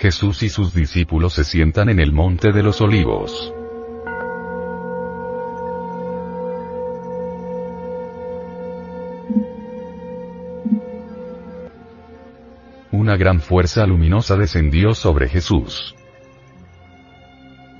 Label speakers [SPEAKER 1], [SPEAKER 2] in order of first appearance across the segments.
[SPEAKER 1] Jesús y sus discípulos se sientan en el monte de los olivos. Una gran fuerza luminosa descendió sobre Jesús.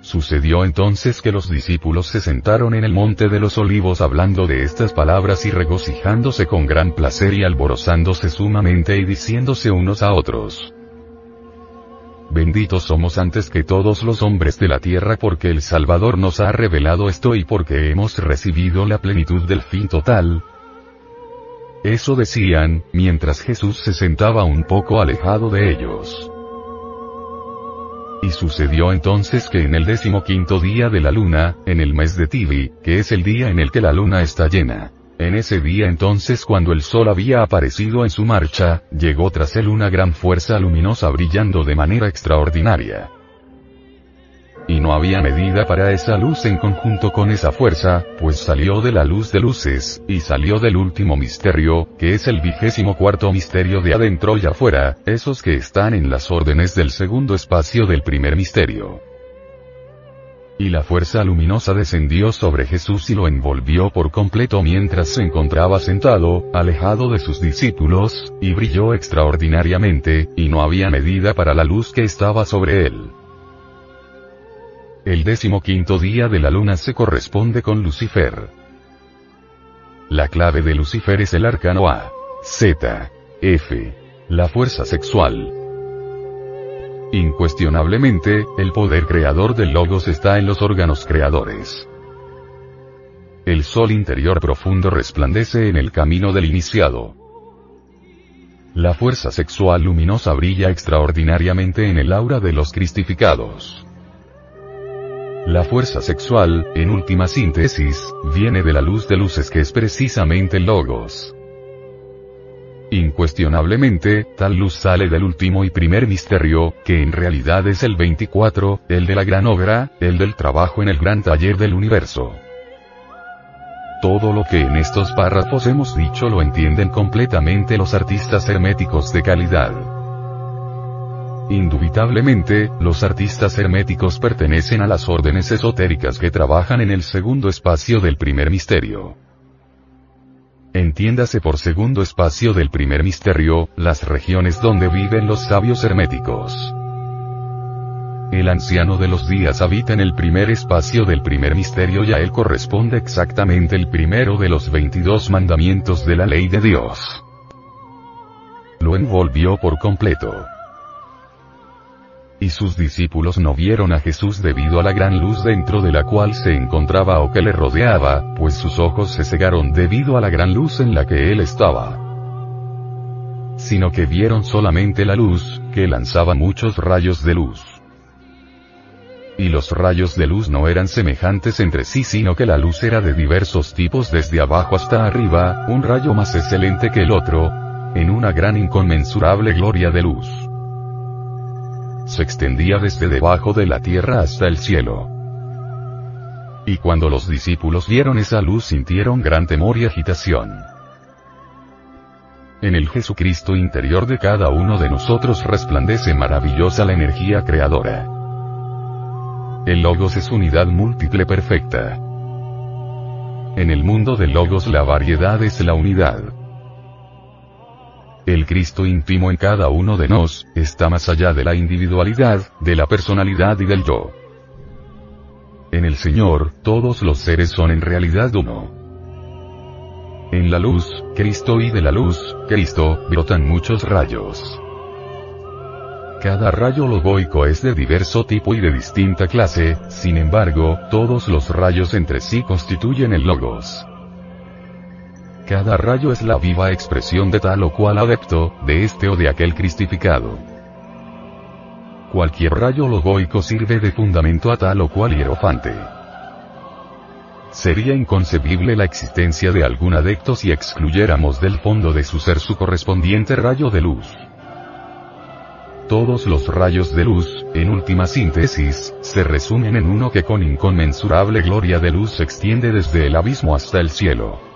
[SPEAKER 1] Sucedió entonces que los discípulos se sentaron en el monte de los olivos hablando de estas palabras y regocijándose con gran placer y alborozándose sumamente y diciéndose unos a otros. Benditos somos antes que todos los hombres de la tierra porque el Salvador nos ha revelado esto y porque hemos recibido la plenitud del fin total. Eso decían, mientras Jesús se sentaba un poco alejado de ellos. Y sucedió entonces que en el decimoquinto día de la luna, en el mes de Tibi, que es el día en el que la luna está llena. En ese día entonces cuando el sol había aparecido en su marcha, llegó tras él una gran fuerza luminosa brillando de manera extraordinaria. Y no había medida para esa luz en conjunto con esa fuerza, pues salió de la luz de luces, y salió del último misterio, que es el vigésimo cuarto misterio de adentro y afuera, esos que están en las órdenes del segundo espacio del primer misterio. Y la fuerza luminosa descendió sobre Jesús y lo envolvió por completo mientras se encontraba sentado, alejado de sus discípulos, y brilló extraordinariamente, y no había medida para la luz que estaba sobre él. El décimo quinto día de la luna se corresponde con Lucifer. La clave de Lucifer es el arcano A. Z. F. La fuerza sexual. Incuestionablemente, el poder creador del logos está en los órganos creadores. El sol interior profundo resplandece en el camino del iniciado. La fuerza sexual luminosa brilla extraordinariamente en el aura de los cristificados. La fuerza sexual, en última síntesis, viene de la luz de luces que es precisamente logos. Incuestionablemente, tal luz sale del último y primer misterio, que en realidad es el 24, el de la gran obra, el del trabajo en el gran taller del universo. Todo lo que en estos párrafos hemos dicho lo entienden completamente los artistas herméticos de calidad. Indubitablemente, los artistas herméticos pertenecen a las órdenes esotéricas que trabajan en el segundo espacio del primer misterio. Entiéndase por segundo espacio del primer misterio, las regiones donde viven los sabios herméticos. El anciano de los días habita en el primer espacio del primer misterio y a él corresponde exactamente el primero de los 22 mandamientos de la ley de Dios. Lo envolvió por completo. Y sus discípulos no vieron a Jesús debido a la gran luz dentro de la cual se encontraba o que le rodeaba, pues sus ojos se cegaron debido a la gran luz en la que él estaba. Sino que vieron solamente la luz, que lanzaba muchos rayos de luz. Y los rayos de luz no eran semejantes entre sí sino que la luz era de diversos tipos desde abajo hasta arriba, un rayo más excelente que el otro, en una gran inconmensurable gloria de luz se extendía desde debajo de la tierra hasta el cielo. Y cuando los discípulos vieron esa luz sintieron gran temor y agitación. En el Jesucristo interior de cada uno de nosotros resplandece maravillosa la energía creadora. El Logos es unidad múltiple perfecta. En el mundo del Logos la variedad es la unidad. El Cristo íntimo en cada uno de nos, está más allá de la individualidad, de la personalidad y del yo. En el Señor, todos los seres son en realidad uno. En la luz, Cristo y de la luz, Cristo, brotan muchos rayos. Cada rayo logoico es de diverso tipo y de distinta clase, sin embargo, todos los rayos entre sí constituyen el logos. Cada rayo es la viva expresión de tal o cual adepto, de este o de aquel cristificado. Cualquier rayo logoico sirve de fundamento a tal o cual hierofante. Sería inconcebible la existencia de algún adepto si excluyéramos del fondo de su ser su correspondiente rayo de luz. Todos los rayos de luz, en última síntesis, se resumen en uno que con inconmensurable gloria de luz se extiende desde el abismo hasta el cielo.